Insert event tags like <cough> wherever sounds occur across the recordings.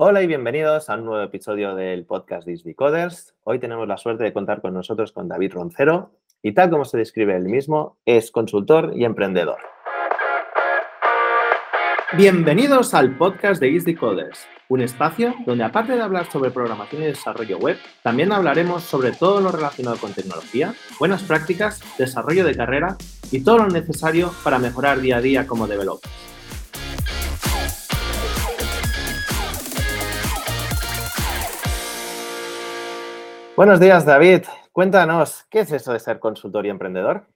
Hola y bienvenidos a un nuevo episodio del podcast Disney Coders. Hoy tenemos la suerte de contar con nosotros con David Roncero y tal como se describe él mismo, es consultor y emprendedor. Bienvenidos al podcast de Easy Coders, un espacio donde aparte de hablar sobre programación y desarrollo web, también hablaremos sobre todo lo relacionado con tecnología, buenas prácticas, desarrollo de carrera y todo lo necesario para mejorar día a día como developer. Buenos días, David. Cuéntanos, ¿qué es eso de ser consultor y emprendedor?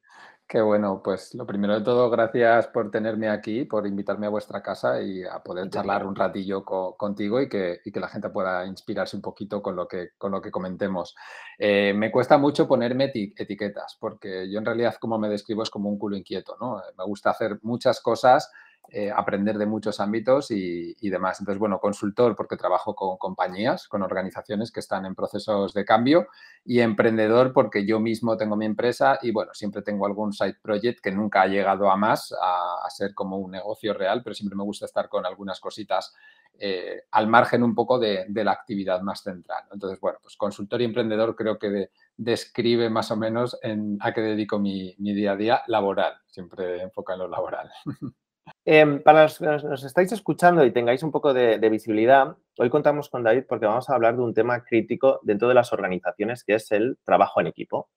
Qué bueno, pues lo primero de todo, gracias por tenerme aquí, por invitarme a vuestra casa y a poder charlar un ratillo contigo y que, la gente pueda inspirarse un poquito con lo que, con lo que comentemos. Eh, me cuesta mucho ponerme etiquetas, porque yo en realidad como me describo es como un culo inquieto, ¿no? Me gusta hacer muchas cosas eh, aprender de muchos ámbitos y, demás. Entonces, bueno, consultor porque trabajo con compañías, con organizaciones que están en procesos de cambio y emprendedor porque yo mismo tengo mi empresa y, bueno, siempre tengo algún side project que nunca ha llegado a más, a, ser como un negocio real, pero siempre me gusta estar con algunas cositas eh, al margen un poco de, la actividad más central. Entonces, bueno, pues consultor y emprendedor creo que describe más o menos a qué dedico mi, mi, día a día laboral, siempre enfoca en lo laboral. <laughs> Em, para los que nos, estáis escuchando y tengáis un poco de, visibilidad, hoy contamos con David porque vamos a hablar de un tema crítico dentro de las organizaciones, que es el trabajo en equipo.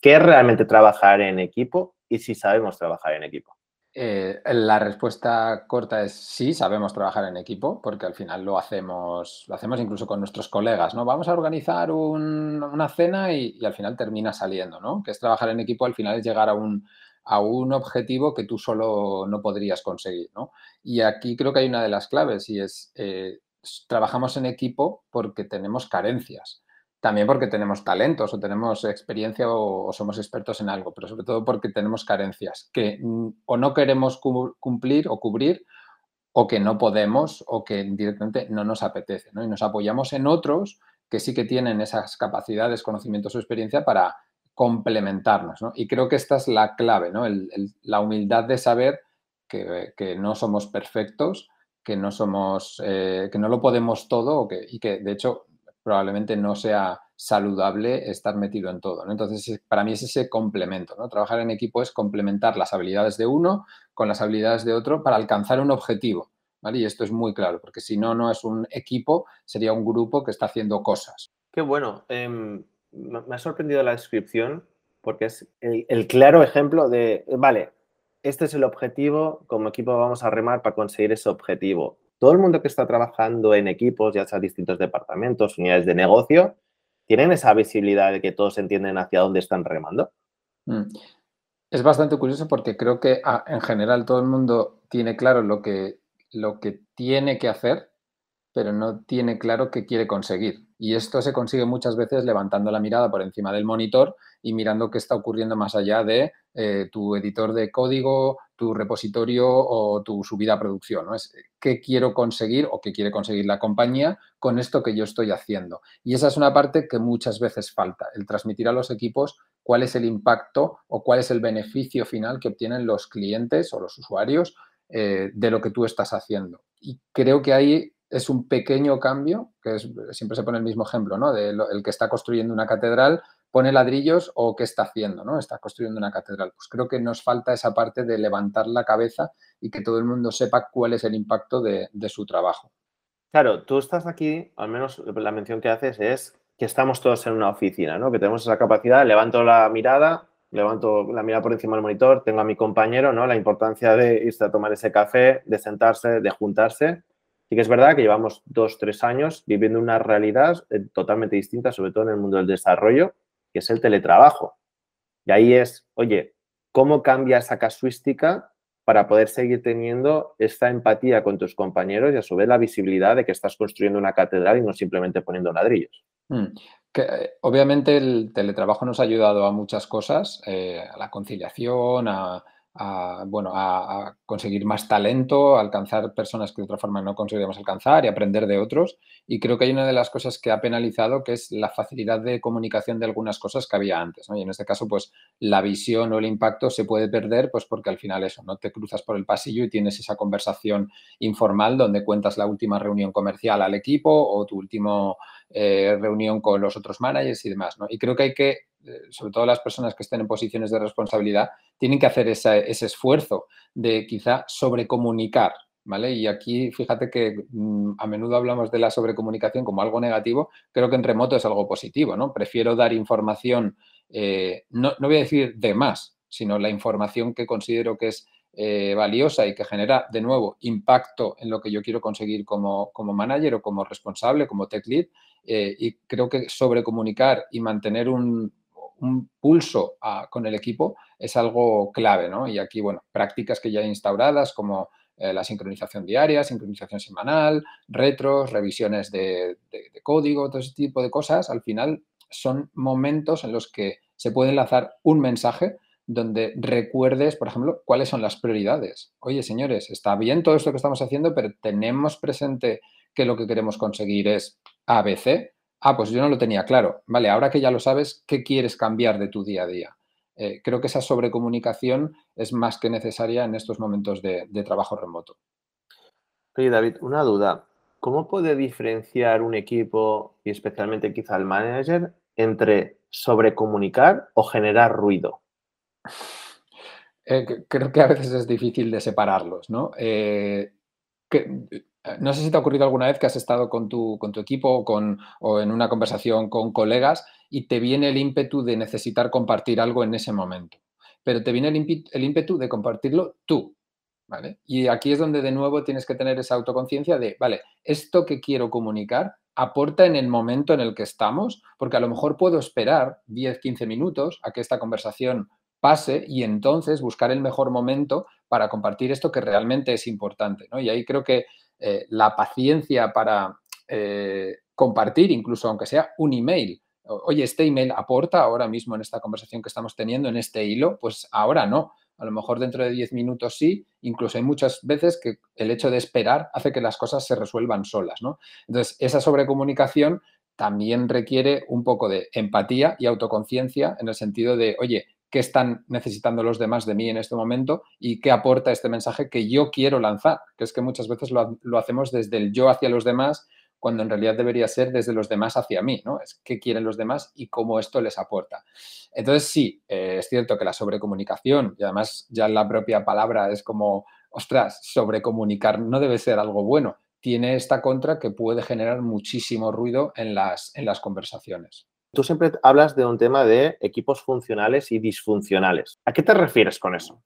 ¿Qué es realmente trabajar en equipo y si sabemos trabajar en equipo? Eh, la respuesta corta es sí, sabemos trabajar en equipo, porque al final lo hacemos, lo hacemos incluso con nuestros colegas, ¿no? Vamos a organizar una cena y, y, al final termina saliendo, ¿no? Que es trabajar en equipo, al final es llegar a un, a un objetivo que tú solo no podrías conseguir. ¿no? Y aquí creo que hay una de las claves y es, eh, trabajamos en equipo porque tenemos carencias, también porque tenemos talentos o tenemos experiencia o, somos expertos en algo, pero sobre todo porque tenemos carencias que o no queremos cumplir o cubrir o que no podemos o que directamente no nos apetece. ¿no? Y nos apoyamos en otros que sí que tienen esas capacidades, conocimientos o experiencia para complementarnos. ¿no? Y creo que esta es la clave, ¿no? la humildad de saber que, no somos perfectos, que no somos, eh, que no lo podemos todo y que de hecho probablemente no sea saludable estar metido en todo. Entonces, para mí es ese complemento. ¿no? Trabajar en equipo es complementar las habilidades de uno con las habilidades de otro para alcanzar un objetivo. ¿vale? Y esto es muy claro, porque si no, no es un equipo, sería un grupo que está haciendo cosas. Qué bueno. Em, me ha sorprendido la descripción porque es el, claro ejemplo de, vale, este es el objetivo, como equipo vamos a remar para conseguir ese objetivo. Todo el mundo que está trabajando en equipos, ya sea distintos departamentos, unidades de negocio, ¿tienen esa visibilidad de que todos entienden hacia dónde están remando? Mm. Es bastante curioso porque creo que ah, en general todo el mundo tiene claro lo que, lo que tiene que hacer, pero no tiene claro qué quiere conseguir. Y esto se consigue muchas veces levantando la mirada por encima del monitor y mirando qué está ocurriendo más allá de eh, tu editor de código, tu repositorio o tu subida a producción. ¿no? Es qué quiero conseguir o qué quiere conseguir la compañía con esto que yo estoy haciendo. Y esa es una parte que muchas veces falta, el transmitir a los equipos cuál es el impacto o cuál es el beneficio final que obtienen los clientes o los usuarios eh, de lo que tú estás haciendo. Y creo que ahí es un pequeño cambio, que es, siempre se pone el mismo ejemplo, ¿no? De el que está construyendo una catedral, pone ladrillos o qué está haciendo, ¿no? Está construyendo una catedral. Pues creo que nos falta esa parte de levantar la cabeza y que todo el mundo sepa cuál es el impacto de, su trabajo. Claro, tú estás aquí, al menos la mención que haces es que estamos todos en una oficina, ¿no? Que tenemos esa capacidad, levanto la mirada, levanto la mirada por encima del monitor, tengo a mi compañero, ¿no? La importancia de irse a tomar ese café, de sentarse, de juntarse Sí que es verdad que llevamos dos, tres años viviendo una realidad eh, totalmente distinta, sobre todo en el mundo del desarrollo, que es el teletrabajo. Y ahí es, oye, ¿cómo cambia esa casuística para poder seguir teniendo esta empatía con tus compañeros y a su vez la visibilidad de que estás construyendo una catedral y no simplemente poniendo ladrillos? Mm, que, obviamente el teletrabajo nos ha ayudado a muchas cosas, eh, a la conciliación, a, bueno, a, conseguir más talento, a alcanzar personas que de otra forma no conseguiríamos alcanzar y aprender de otros. Y creo que hay una de las cosas que ha penalizado que es la facilidad de comunicación de algunas cosas que había antes. Y en este caso, pues la visión o el impacto se puede perder pues porque al final eso, no te cruzas por el pasillo y tienes esa conversación informal donde cuentas la última reunión comercial al equipo o tu última eh, reunión con los otros managers y demás. Y creo que hay que sobre todo las personas que estén en posiciones de responsabilidad, tienen que hacer ese esfuerzo de quizá sobrecomunicar, ¿vale? Y aquí fíjate que mm, a menudo hablamos de la sobrecomunicación como algo negativo, creo que en remoto es algo positivo, ¿no? Prefiero dar información, eh, no, voy a decir de más, sino la información que considero que es eh, valiosa y que genera, de nuevo, impacto en lo que yo quiero conseguir como, como manager o como responsable, como tech lead. y creo que sobrecomunicar y mantener un, un pulso con el equipo es algo clave, ¿no? Y aquí, bueno, prácticas que ya hay instauradas como eh, la sincronización diaria, sincronización semanal, retros, revisiones de, código, todo ese tipo de cosas, al final son momentos en los que se puede lanzar un mensaje donde recuerdes, por ejemplo, cuáles son las prioridades. Oye, señores, está bien todo esto que estamos haciendo, pero tenemos presente que lo que queremos conseguir es ABC Ah, pues yo no lo tenía claro. Vale, ahora que ya lo sabes, ¿qué quieres cambiar de tu día a día? Eh, creo que esa sobrecomunicación es más que necesaria en estos momentos de, trabajo remoto. Oye, David, una duda. ¿Cómo puede diferenciar un equipo y especialmente quizá el manager entre sobrecomunicar o generar ruido? Eh, creo que a veces es difícil de separarlos, ¿no? Eh, eh, no sé si te ha ocurrido alguna vez que has estado con tu, con tu equipo o, con, o en una conversación con colegas y te viene el ímpetu de necesitar compartir algo en ese momento, pero te viene el ímpetu de compartirlo tú. ¿vale? Y aquí es donde de nuevo tienes que tener esa autoconciencia de, vale, esto que quiero comunicar aporta en el momento en el que estamos, porque a lo mejor puedo esperar 10, 15 minutos a que esta conversación pase y entonces buscar el mejor momento para compartir esto que realmente es importante. ¿no? Y ahí creo que eh, la paciencia para eh, compartir, incluso aunque sea un email. Oye, este email aporta ahora mismo en esta conversación que estamos teniendo, en este hilo, pues ahora no. A lo mejor dentro de 10 minutos sí, incluso hay muchas veces que el hecho de esperar hace que las cosas se resuelvan solas, ¿no? Entonces, esa sobrecomunicación también requiere un poco de empatía y autoconciencia en el sentido de, oye, qué están necesitando los demás de mí en este momento y qué aporta este mensaje que yo quiero lanzar, que es que muchas veces lo, hacemos desde el yo hacia los demás, cuando en realidad debería ser desde los demás hacia mí, ¿no? Es qué quieren los demás y cómo esto les aporta. Entonces, sí, eh, es cierto que la sobrecomunicación, y además ya la propia palabra es como, ostras, sobrecomunicar no debe ser algo bueno, tiene esta contra que puede generar muchísimo ruido en las, en las conversaciones. Tú siempre hablas de un tema de equipos funcionales y disfuncionales. ¿A qué te refieres con eso?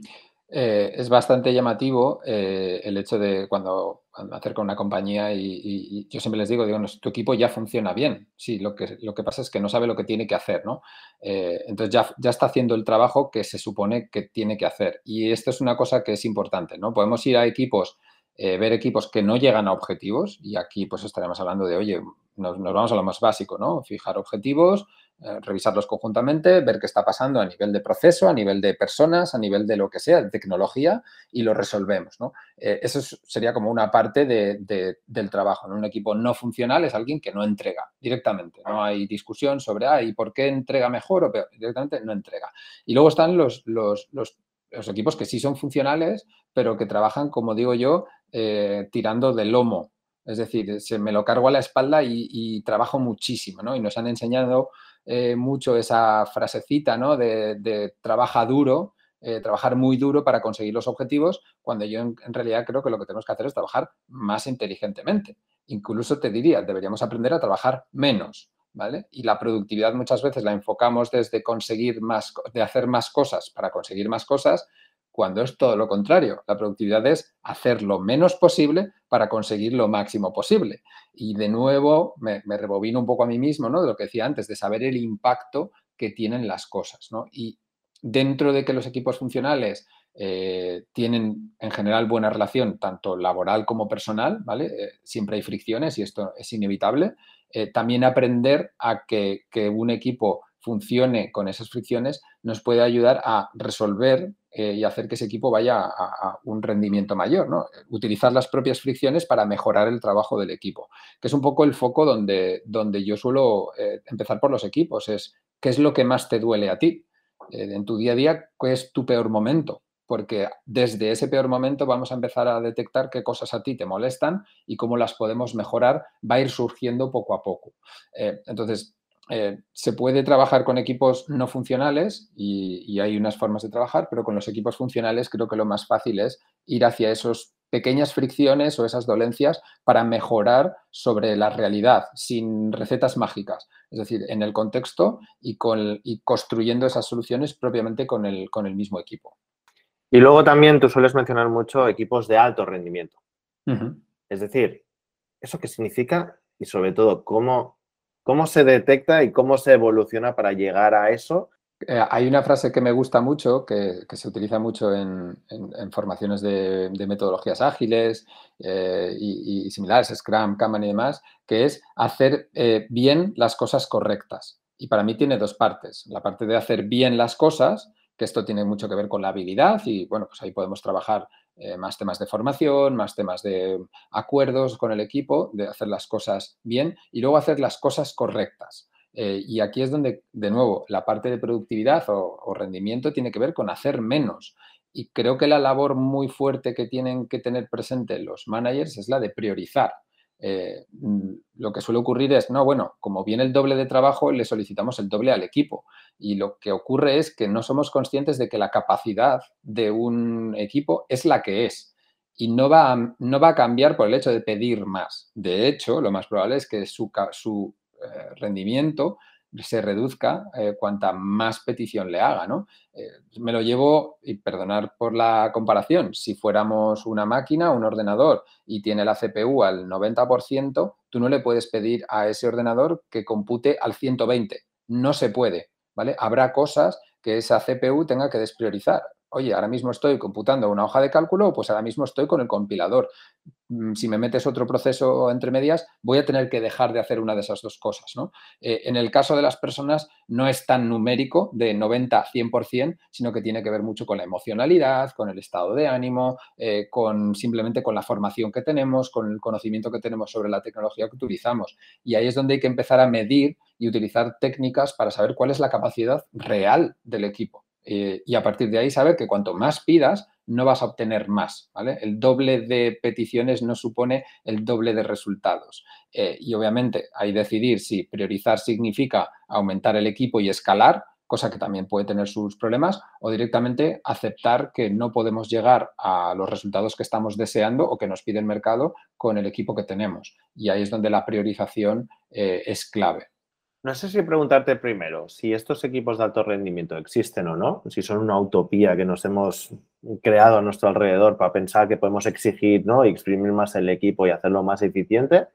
Eh, es bastante llamativo eh, el hecho de cuando, cuando acerco a una compañía y, yo siempre les digo, digo, tu equipo ya funciona bien. Sí, lo que, lo que pasa es que no sabe lo que tiene que hacer, ¿no? Eh, entonces ya, ya está haciendo el trabajo que se supone que tiene que hacer. Y esto es una cosa que es importante, ¿no? Podemos ir a equipos eh, ver equipos que no llegan a objetivos y aquí pues estaremos hablando de, oye, nos, vamos a lo más básico, ¿no? Fijar objetivos, eh, revisarlos conjuntamente, ver qué está pasando a nivel de proceso, a nivel de personas, a nivel de lo que sea, de tecnología y lo resolvemos, ¿no? Eh, eso sería como una parte del trabajo. Un equipo no funcional es alguien que no entrega directamente. No hay discusión sobre, ah, ¿y por qué entrega mejor o peor? Directamente no entrega. Y luego están los, los los equipos que sí son funcionales, pero que trabajan, como digo yo, eh, tirando del lomo. Es decir, se me lo cargo a la espalda y, trabajo muchísimo, ¿no? Y nos han enseñado eh, mucho esa frasecita, ¿no? De, trabaja duro, eh, trabajar muy duro para conseguir los objetivos, cuando yo en, realidad creo que lo que tenemos que hacer es trabajar más inteligentemente. Incluso te diría, deberíamos aprender a trabajar menos, ¿vale? Y la productividad muchas veces la enfocamos desde conseguir más, de hacer más cosas para conseguir más cosas, cuando es todo lo contrario. La productividad es hacer lo menos posible para conseguir lo máximo posible. Y de nuevo me, rebobino un poco a mí mismo, ¿no? De lo que decía antes, de saber el impacto que tienen las cosas. Y dentro de que los equipos funcionales eh, tienen en general buena relación, tanto laboral como personal, ¿vale? Eh, siempre hay fricciones y esto es inevitable. Eh, también aprender a que un equipo funcione con esas fricciones nos puede ayudar a resolver eh, y hacer que ese equipo vaya a, un rendimiento mayor, ¿no? Utilizar las propias fricciones para mejorar el trabajo del equipo, que es un poco el foco donde, donde yo suelo eh, empezar por los equipos, es qué es lo que más te duele a ti eh, en tu día a día, qué es tu peor momento, porque desde ese peor momento vamos a empezar a detectar qué cosas a ti te molestan y cómo las podemos mejorar, va a ir surgiendo poco a poco. entonces, eh, se puede trabajar con equipos no funcionales y, hay unas formas de trabajar, pero con los equipos funcionales creo que lo más fácil es ir hacia esas pequeñas fricciones o esas dolencias para mejorar sobre la realidad, sin recetas mágicas, es decir, en el contexto y, construyendo esas soluciones propiamente con el, mismo equipo. Y luego también tú sueles mencionar mucho equipos de alto rendimiento. Es decir, ¿eso qué significa? Y sobre todo, ¿cómo ¿Cómo se detecta y cómo se evoluciona para llegar a eso? Eh, hay una frase que me gusta mucho, que, se utiliza mucho en, formaciones de, metodologías ágiles eh, y, similares, Scrum, Kanban y demás, que es hacer eh, bien las cosas correctas. Y para mí tiene dos partes. La parte de hacer bien las cosas, que esto tiene mucho que ver con la habilidad y bueno, pues ahí podemos trabajar eh, más temas de formación, más temas de acuerdos con el equipo, de hacer las cosas bien y luego hacer las cosas correctas. Eh, y aquí es donde, de nuevo, la parte de productividad o, rendimiento tiene que ver con hacer menos. Y creo que la labor muy fuerte que tienen que tener presente los managers es la de priorizar. Eh, mm, lo que suele ocurrir es, no, bueno, como viene el doble de trabajo, le solicitamos el doble al equipo. Y lo que ocurre es que no somos conscientes de que la capacidad de un equipo es la que es. Y no va, a, no va a cambiar por el hecho de pedir más. De hecho, lo más probable es que su, su eh, rendimiento se reduzca eh, cuanta más petición le haga, ¿no? Eh, me lo llevo, y perdonar por la comparación, si fuéramos una máquina, un ordenador, y tiene la CPU al 90%, tú no le puedes pedir a ese ordenador que compute al 120. No se puede, ¿vale? Habrá cosas que esa CPU tenga que despriorizar oye, ahora mismo estoy computando una hoja de cálculo, pues ahora mismo estoy con el compilador. Mm, si me metes otro proceso entre medias, voy a tener que dejar de hacer una de esas dos cosas. ¿no? Eh, en el caso de las personas no es tan numérico de 90 a 100%, sino que tiene que ver mucho con la emocionalidad, con el estado de ánimo, eh, con simplemente con la formación que tenemos, con el conocimiento que tenemos sobre la tecnología que utilizamos. Y ahí es donde hay que empezar a medir y utilizar técnicas para saber cuál es la capacidad real del equipo. Eh, y a partir de ahí saber que cuanto más pidas, no vas a obtener más. ¿vale? El doble de peticiones no supone el doble de resultados. Eh, y obviamente hay decidir si priorizar significa aumentar el equipo y escalar, cosa que también puede tener sus problemas, o directamente aceptar que no podemos llegar a los resultados que estamos deseando o que nos pide el mercado con el equipo que tenemos. Y ahí es donde la priorización eh, es clave. No sé si preguntarte primero si estos equipos de alto rendimiento existen o no, si son una utopía que nos hemos creado a nuestro alrededor para pensar que podemos exigir ¿no? y exprimir más el equipo y hacerlo más eficiente,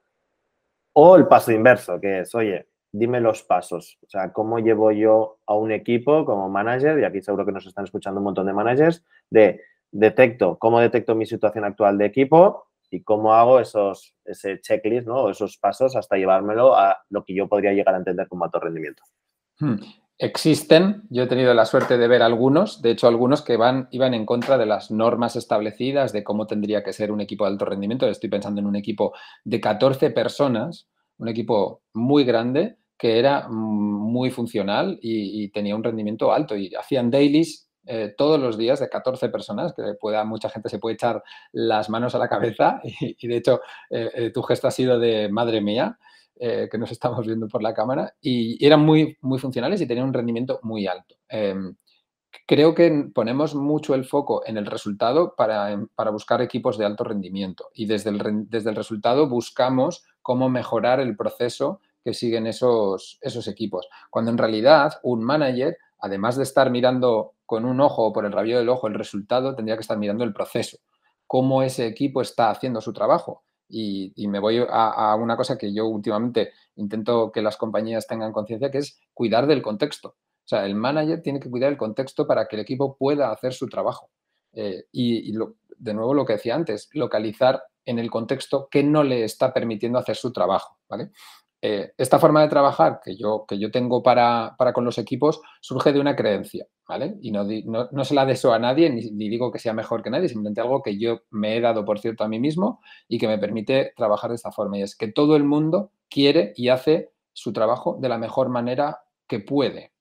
o el paso inverso, que es, oye, dime los pasos, o sea, cómo llevo yo a un equipo como manager, y aquí seguro que nos están escuchando un montón de managers, de detecto, cómo detecto mi situación actual de equipo, y cómo hago esos, ese checklist, ¿no? esos pasos hasta llevármelo a lo que yo podría llegar a entender como alto rendimiento. Hmm. Existen, yo he tenido la suerte de ver algunos, de hecho algunos que van, iban en contra de las normas establecidas de cómo tendría que ser un equipo de alto rendimiento. Estoy pensando en un equipo de 14 personas, un equipo muy grande que era muy funcional y tenía un rendimiento alto y hacían dailies eh, todos los días de 14 personas, que pueda, mucha gente se puede echar las manos a la cabeza y, de hecho eh, eh, tu gesto ha sido de madre mía, que nos estamos viendo por la cámara, y, eran muy, muy funcionales y tenían un rendimiento muy alto. Em, creo que ponemos mucho el foco en el resultado para, em, para buscar equipos de alto rendimiento y desde el, desde el resultado buscamos cómo mejorar el proceso que siguen esos, esos equipos. Cuando en realidad un manager, además de estar mirando con un ojo o por el rabillo del ojo el resultado, tendría que estar mirando el proceso, cómo ese equipo está haciendo su trabajo. Y, me voy a, una cosa que yo últimamente intento que las compañías tengan conciencia, que es cuidar del contexto. O sea, el manager tiene que cuidar el contexto para que el equipo pueda hacer su trabajo. Eh, y, de nuevo lo que decía antes, localizar en el contexto qué no le está permitiendo hacer su trabajo. ¿vale? Eh, esta forma de trabajar que yo, que yo tengo para, con los equipos surge de una creencia, ¿vale? Y no, no, se la deseo a nadie, ni, ni, digo que sea mejor que nadie, simplemente algo que yo me he dado, por cierto, a mí mismo y que me permite trabajar de esta forma. Y es que todo el mundo quiere y hace su trabajo de la mejor manera que puede.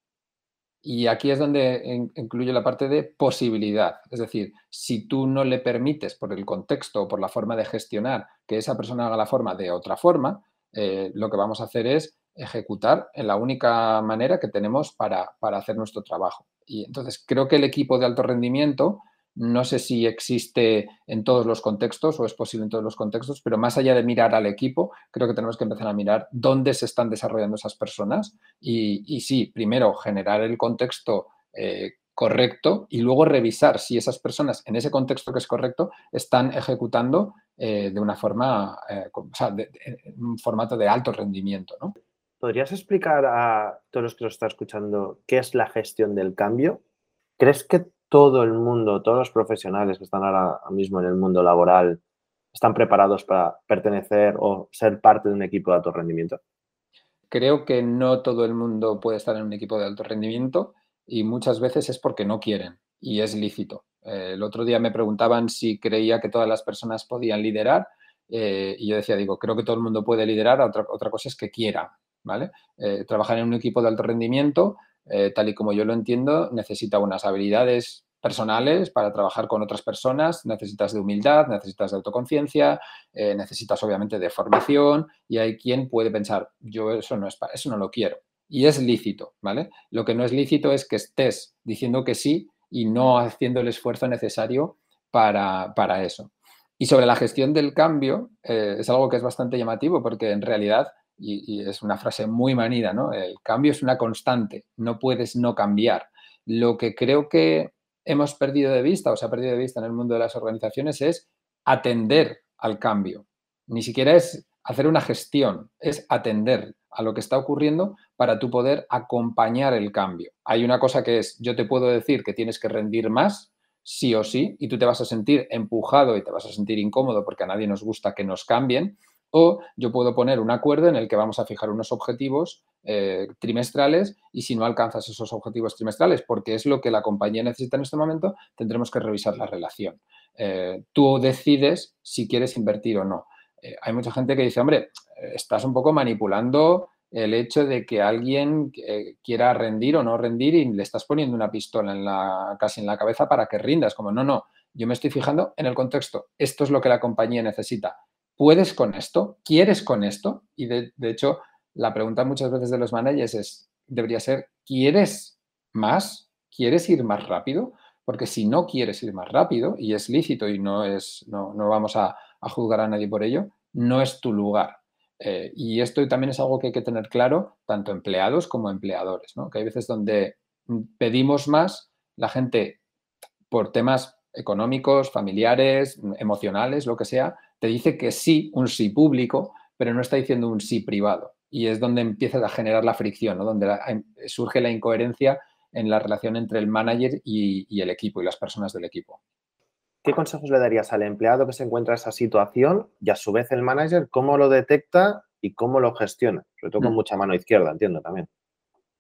Y aquí es donde incluye la parte de posibilidad. Es decir, si tú no le permites por el contexto o por la forma de gestionar que esa persona haga la forma de otra forma, eh, lo que vamos a hacer es ejecutar en la única manera que tenemos para, para hacer nuestro trabajo. Y entonces creo que el equipo de alto rendimiento, no sé si existe en todos los contextos o es posible en todos los contextos, pero más allá de mirar al equipo, creo que tenemos que empezar a mirar dónde se están desarrollando esas personas y, y sí, primero generar el contexto eh, correcto y luego revisar si esas personas en ese contexto que es correcto están ejecutando eh, de una forma, eh, o sea, un formato de alto rendimiento. ¿no? ¿Podrías explicar a todos los que nos están escuchando qué es la gestión del cambio? ¿Crees que todo el mundo, todos los profesionales que están ahora mismo en el mundo laboral están preparados para pertenecer o ser parte de un equipo de alto rendimiento? Creo que no todo el mundo puede estar en un equipo de alto rendimiento y muchas veces es porque no quieren y es lícito. Eh, el otro día me preguntaban si creía que todas las personas podían liderar eh, y yo decía, digo, creo que todo el mundo puede liderar, otra, otra cosa es que quiera, ¿vale? Eh, trabajar en un equipo de alto rendimiento, tal y como yo lo entiendo, necesita unas habilidades personales para trabajar con otras personas, necesitas de humildad, necesitas de autoconciencia, necesitas obviamente de formación y hay quien puede pensar, yo eso no, es, eso no lo quiero y es lícito, ¿vale? Lo que no es lícito es que estés diciendo que sí y no haciendo el esfuerzo necesario para, eso. Y sobre la gestión del cambio, eh, es algo que es bastante llamativo porque en realidad, y, es una frase muy manida, ¿no? El cambio es una constante, no puedes no cambiar. Lo que creo que hemos perdido de vista o se ha perdido de vista en el mundo de las organizaciones es atender al cambio. Ni siquiera es hacer una gestión, es atender a lo que está ocurriendo para tú poder acompañar el cambio. Hay una cosa que es, yo te puedo decir que tienes que rendir más, sí o sí, y tú te vas a sentir empujado y te vas a sentir incómodo porque a nadie nos gusta que nos cambien, o yo puedo poner un acuerdo en el que vamos a fijar unos objetivos eh, trimestrales y si no alcanzas esos objetivos trimestrales, porque es lo que la compañía necesita en este momento, tendremos que revisar la relación. Eh, tú decides si quieres invertir o no. Eh, hay mucha gente que dice, hombre, estás un poco manipulando el hecho de que alguien eh, quiera rendir o no rendir y le estás poniendo una pistola en la, casi en la cabeza para que rindas. Como, no, no, yo me estoy fijando en el contexto. Esto es lo que la compañía necesita. ¿Puedes con esto? ¿Quieres con esto? Y de, hecho, la pregunta muchas veces de los managers es, debería ser, ¿quieres más? ¿Quieres ir más rápido? Porque si no quieres ir más rápido, y es lícito y no, es, no, no vamos a, a juzgar a nadie por ello, no es tu lugar. Eh, y esto también es algo que hay que tener claro, tanto empleados como empleadores, que hay veces donde pedimos más, la gente por temas económicos, familiares, emocionales, lo que sea, te dice que sí, un sí público, pero no está diciendo un sí privado. Y es donde empieza a generar la fricción, donde surge la incoherencia en la relación entre el manager y el equipo y las personas del equipo. ¿Qué consejos le darías al empleado que se encuentra en esa situación y a su vez el manager cómo lo detecta y cómo lo gestiona? Sobre todo con mm. mucha mano izquierda, entiendo también.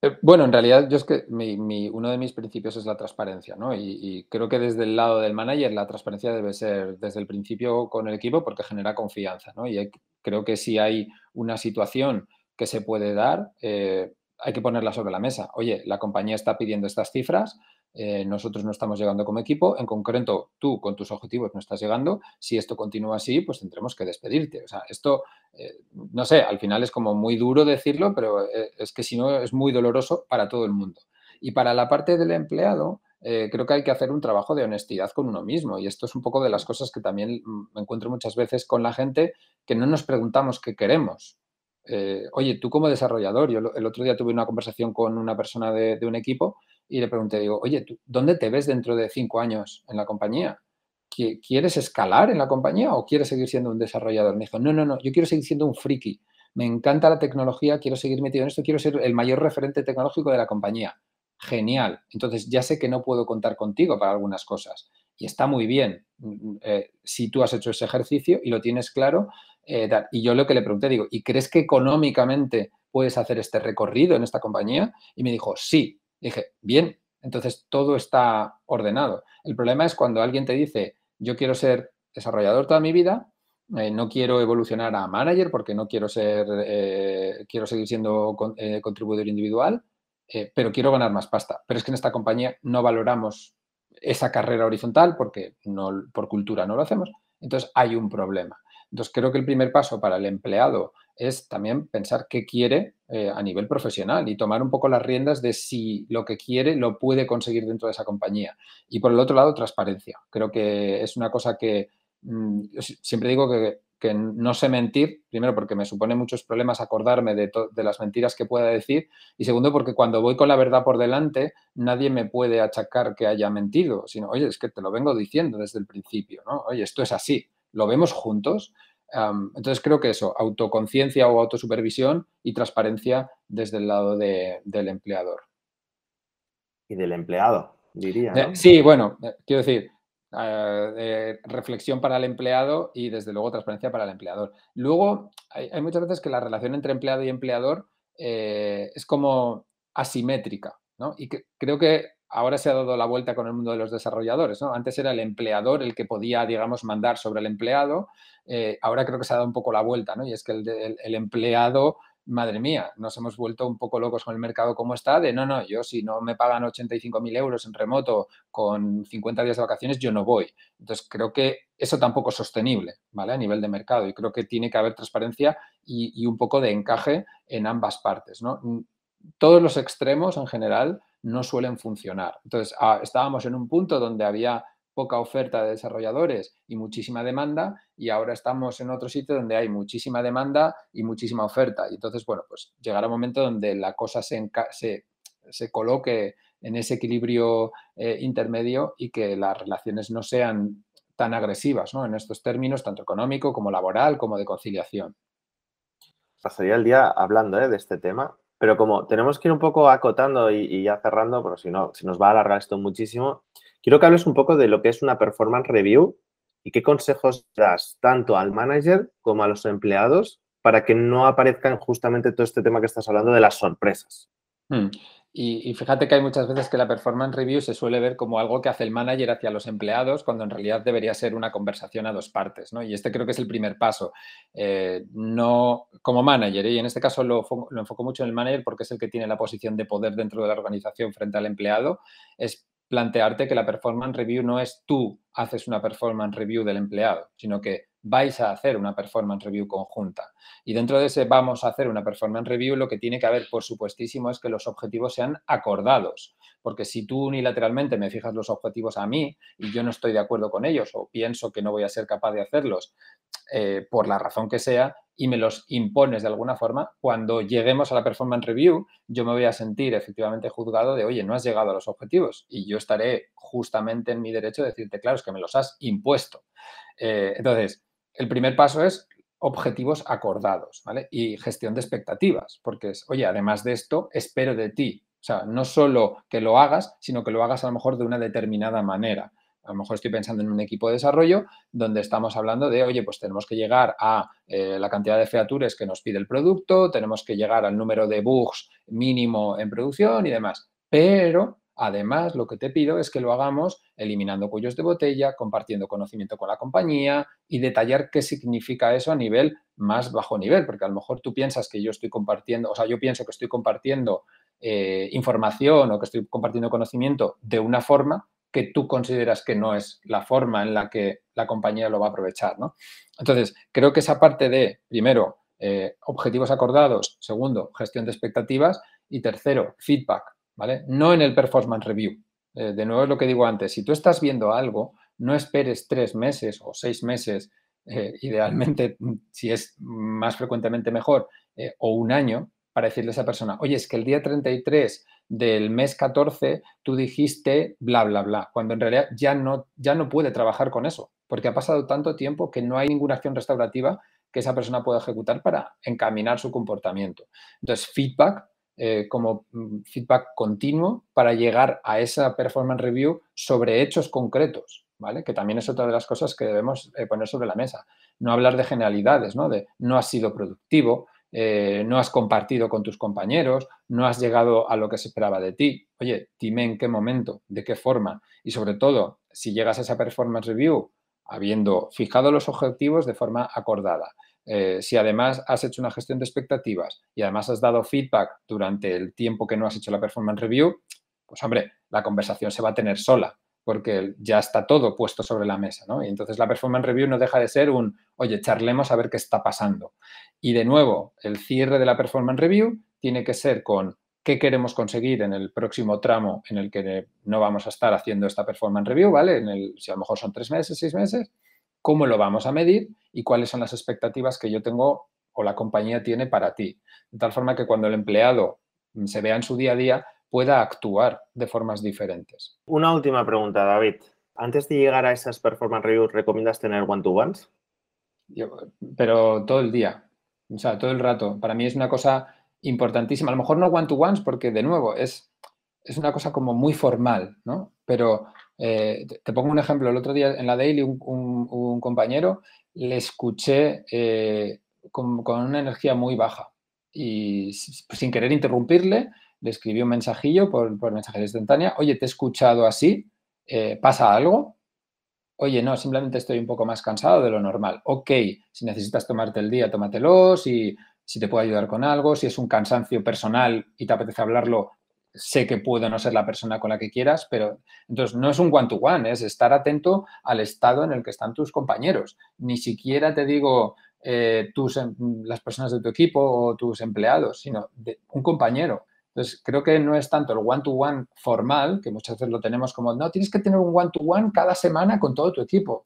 Eh, bueno, en realidad yo es que uno de mis principios es la transparencia, ¿no? Y, creo que desde el lado del manager la transparencia debe ser desde el principio con el equipo porque genera confianza, ¿no? Y creo que si hay una situación que se puede dar, eh, hay que ponerla sobre la mesa. Oye, la compañía está pidiendo estas cifras, eh, nosotros no estamos llegando como equipo, en concreto tú con tus objetivos no estás llegando, si esto continúa así, pues tendremos que despedirte. O sea, esto, eh, no sé, al final es como muy duro decirlo, pero eh, es que si no es muy doloroso para todo el mundo. Y para la parte del empleado, creo que hay que hacer un trabajo de honestidad con uno mismo. Y esto es un poco de las cosas que también me encuentro muchas veces con la gente, que no nos preguntamos qué queremos. oye, tú como desarrollador, yo el otro día tuve una conversación con una persona de un equipo y le pregunté, digo, oye, ¿dónde te ves dentro de cinco años en la compañía? ¿Quieres escalar en la compañía o quieres seguir siendo un desarrollador? Me dijo, no, no, no, yo quiero seguir siendo un friki. Me encanta la tecnología, quiero seguir metido en esto, quiero ser el mayor referente tecnológico de la compañía. Genial. Entonces ya sé que no puedo contar contigo para algunas cosas. Y está muy bien. Mm, eh, si tú has hecho ese ejercicio y lo tienes claro, Eh, y yo lo que le pregunté, digo, ¿y crees que económicamente puedes hacer este recorrido en esta compañía? Y me dijo, sí. Dije, bien, entonces todo está ordenado. El problema es cuando alguien te dice, yo quiero ser desarrollador toda mi vida, eh, no quiero evolucionar a manager porque no quiero ser, eh, quiero seguir siendo contribuidor individual, pero quiero ganar más pasta. Pero es que en esta compañía no valoramos esa carrera horizontal porque no, por cultura no lo hacemos. Entonces hay un problema. Entonces, creo que el primer paso para el empleado es también pensar qué quiere eh, a nivel profesional y tomar un poco las riendas de si lo que quiere lo puede conseguir dentro de esa compañía. Y por el otro lado, transparencia. Creo que es una cosa que mm, siempre digo que, no sé mentir, primero porque me supone muchos problemas acordarme de, de, las mentiras que pueda decir y segundo porque cuando voy con la verdad por delante nadie me puede achacar que haya mentido, sino, oye, es que te lo vengo diciendo desde el principio, ¿no? Oye, esto es así lo vemos juntos. entonces creo que eso, autoconciencia o autosupervisión y transparencia desde el lado del empleador. Y del empleado, diría. sí, bueno, eh, quiero decir, eh, reflexión para el empleado y desde luego transparencia para el empleador. Luego, hay, muchas veces que la relación entre empleado y empleador eh, es como asimétrica, ¿no? Y creo que ahora se ha dado la vuelta con el mundo de los desarrolladores. ¿no? Antes era el empleador el que podía, digamos, mandar sobre el empleado. Eh, ahora creo que se ha dado un poco la vuelta, ¿no? Y es que el, empleado, madre mía, nos hemos vuelto un poco locos con el mercado como está, de no, no, yo si no me pagan 85.000 euros en remoto con 50 días de vacaciones, yo no voy. Entonces, creo que eso tampoco es sostenible, ¿vale? A nivel de mercado. Y creo que tiene que haber transparencia y, un poco de encaje en ambas partes. Todos los extremos en general no suelen funcionar. Entonces, ah, estábamos en un punto donde había poca oferta de desarrolladores y muchísima demanda y ahora estamos en otro sitio donde hay muchísima demanda y muchísima oferta. Y entonces, bueno, pues llegará un momento donde la cosa se, se, coloque en ese equilibrio eh, intermedio y que las relaciones no sean tan agresivas ¿no? en estos términos, tanto económico como laboral, como de conciliación. Pasaría el día hablando ¿eh? de este tema, pero como tenemos que ir un poco acotando y, ya cerrando, pero si no, si nos va a alargar esto muchísimo, quiero que hables un poco de lo que es una performance review y qué consejos das tanto al manager como a los empleados para que no aparezcan justamente todo este tema que estás hablando de las sorpresas. Hmm. Y, fíjate que hay muchas veces que la performance review se suele ver como algo que hace el manager hacia los empleados, cuando en realidad debería ser una conversación a dos partes. ¿no? Y este creo que es el primer paso. Eh, no como manager, ¿eh? y en este caso lo, lo, enfoco mucho en el manager porque es el que tiene la posición de poder dentro de la organización frente al empleado, es plantearte que la performance review no es tú haces una performance review del empleado, sino que vais a hacer una performance review conjunta. Y dentro de ese vamos a hacer una performance review, lo que tiene que haber, por supuestísimo, es que los objetivos sean acordados. Porque si tú unilateralmente me fijas los objetivos a mí y yo no estoy de acuerdo con ellos o pienso que no voy a ser capaz de hacerlos eh, por la razón que sea y me los impones de alguna forma, cuando lleguemos a la performance review, yo me voy a sentir efectivamente juzgado de, oye, no has llegado a los objetivos y yo estaré justamente en mi derecho de decirte, claro, es que me los has impuesto. Eh, entonces, el primer paso es objetivos acordados, ¿vale? Y gestión de expectativas, porque es, oye, además de esto, espero de ti. O sea, no solo que lo hagas, sino que lo hagas a lo mejor de una determinada manera. A lo mejor estoy pensando en un equipo de desarrollo donde estamos hablando de, oye, pues tenemos que llegar a eh, la cantidad de features que nos pide el producto, tenemos que llegar al número de bugs mínimo en producción y demás. Pero Además, lo que te pido es que lo hagamos eliminando cuellos de botella, compartiendo conocimiento con la compañía y detallar qué significa eso a nivel más bajo nivel, porque a lo mejor tú piensas que yo estoy compartiendo, o sea, yo pienso que estoy compartiendo eh, información o que estoy compartiendo conocimiento de una forma que tú consideras que no es la forma en la que la compañía lo va a aprovechar, ¿no? Entonces, creo que esa parte de, primero, eh, objetivos acordados, segundo, gestión de expectativas y tercero, feedback ¿vale? No en el performance review. Eh, de nuevo es lo que digo antes, si tú estás viendo algo, no esperes tres meses o seis meses, eh, <laughs> idealmente, si es más frecuentemente mejor, eh, o un año, para decirle a esa persona, oye, es que el día 33 del mes 14 tú dijiste bla, bla, bla, cuando en realidad ya no, ya no puede trabajar con eso, porque ha pasado tanto tiempo que no hay ninguna acción restaurativa que esa persona pueda ejecutar para encaminar su comportamiento. Entonces, feedback eh, como mm, feedback continuo para llegar a esa performance review sobre hechos concretos. ¿vale? Que también es otra de las cosas que debemos eh, poner sobre la mesa. No hablar de generalidades, ¿no? De no has sido productivo, eh, no has compartido con tus compañeros, no has llegado a lo que se esperaba de ti. Oye, dime en qué momento, de qué forma y sobre todo, si llegas a esa performance review habiendo fijado los objetivos de forma acordada, eh, si además has hecho una gestión de expectativas y además has dado feedback durante el tiempo que no has hecho la performance review, pues hombre, la conversación se va a tener sola porque ya está todo puesto sobre la mesa, ¿no? Y entonces la performance review no deja de ser un, oye, charlemos a ver qué está pasando. Y de nuevo, el cierre de la performance review tiene que ser con qué queremos conseguir en el próximo tramo en el que no vamos a estar haciendo esta performance review, ¿vale? En el, si a lo mejor son tres meses, seis meses, cómo lo vamos a medir y cuáles son las expectativas que yo tengo o la compañía tiene para ti. De tal forma que cuando el empleado se vea en su día a día, pueda actuar de formas diferentes. Una última pregunta, David. Antes de llegar a esas performance reviews, ¿recomiendas tener one-to-ones? Pero todo el día, o sea, todo el rato. Para mí es una cosa importantísima. A lo mejor no one-to-ones porque, de nuevo, es, es una cosa como muy formal, ¿no? Pero eh, te pongo un ejemplo. El otro día en la Daily un, compañero le escuché eh, con, una energía muy baja y sin querer interrumpirle le escribí un mensajillo por, por mensajería instantánea, oye, te he escuchado así, eh, ¿pasa algo? Oye, no, simplemente estoy un poco más cansado de lo normal. Ok, si necesitas tomarte el día, tómatelo, si, si te puedo ayudar con algo, si es un cansancio personal y te apetece hablarlo, sé que puedo no ser la persona con la que quieras, pero entonces no es un one-to-one, es estar atento al estado en el que están tus compañeros. Ni siquiera te digo eh, tus, em, las personas de tu equipo o tus empleados, sino de un compañero. Entonces, creo que no es tanto el one-to-one formal, que muchas veces lo tenemos como, no, tienes que tener un one-to-one cada semana con todo tu equipo.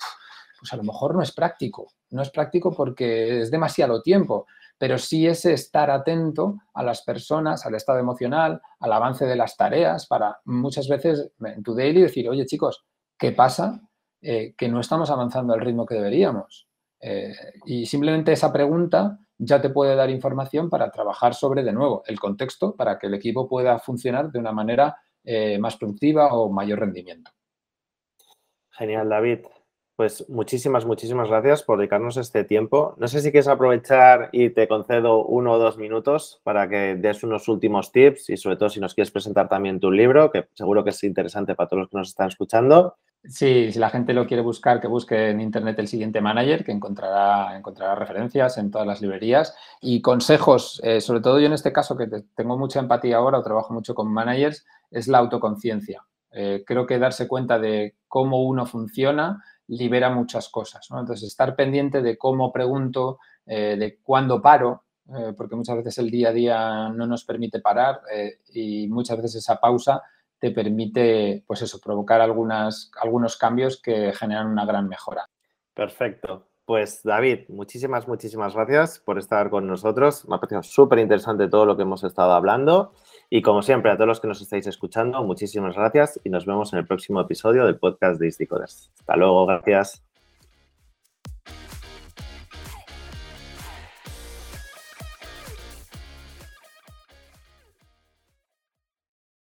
Pues a lo mejor no es práctico. No es práctico porque es demasiado tiempo, pero sí es estar atento a las personas, al estado emocional, al avance de las tareas, para muchas veces en tu daily decir, oye chicos, ¿qué pasa? Eh, que no estamos avanzando al ritmo que deberíamos. Eh, y simplemente esa pregunta ya te puede dar información para trabajar sobre, de nuevo, el contexto para que el equipo pueda funcionar de una manera eh, más productiva o mayor rendimiento. Genial, David. Pues muchísimas, muchísimas gracias por dedicarnos este tiempo. No sé si quieres aprovechar y te concedo uno o dos minutos para que des unos últimos tips y sobre todo si nos quieres presentar también tu libro, que seguro que es interesante para todos los que nos están escuchando. Sí, si la gente lo quiere buscar, que busque en internet el siguiente manager, que encontrará, encontrará referencias en todas las librerías y consejos, eh, sobre todo yo en este caso que tengo mucha empatía ahora o trabajo mucho con managers, es la autoconciencia. Eh, creo que darse cuenta de cómo uno funciona libera muchas cosas. Entonces, estar pendiente de cómo pregunto, eh, de cuándo paro, porque muchas veces el día a día no nos permite parar y muchas veces esa pausa te permite, pues eso, provocar algunos cambios que generan una gran mejora. Perfecto. Pues David, muchísimas, muchísimas gracias por estar con nosotros. Me ha parecido súper interesante todo lo que hemos estado hablando. Y como siempre, a todos los que nos estáis escuchando, muchísimas gracias y nos vemos en el próximo episodio del podcast de Isticoders. Hasta luego, gracias.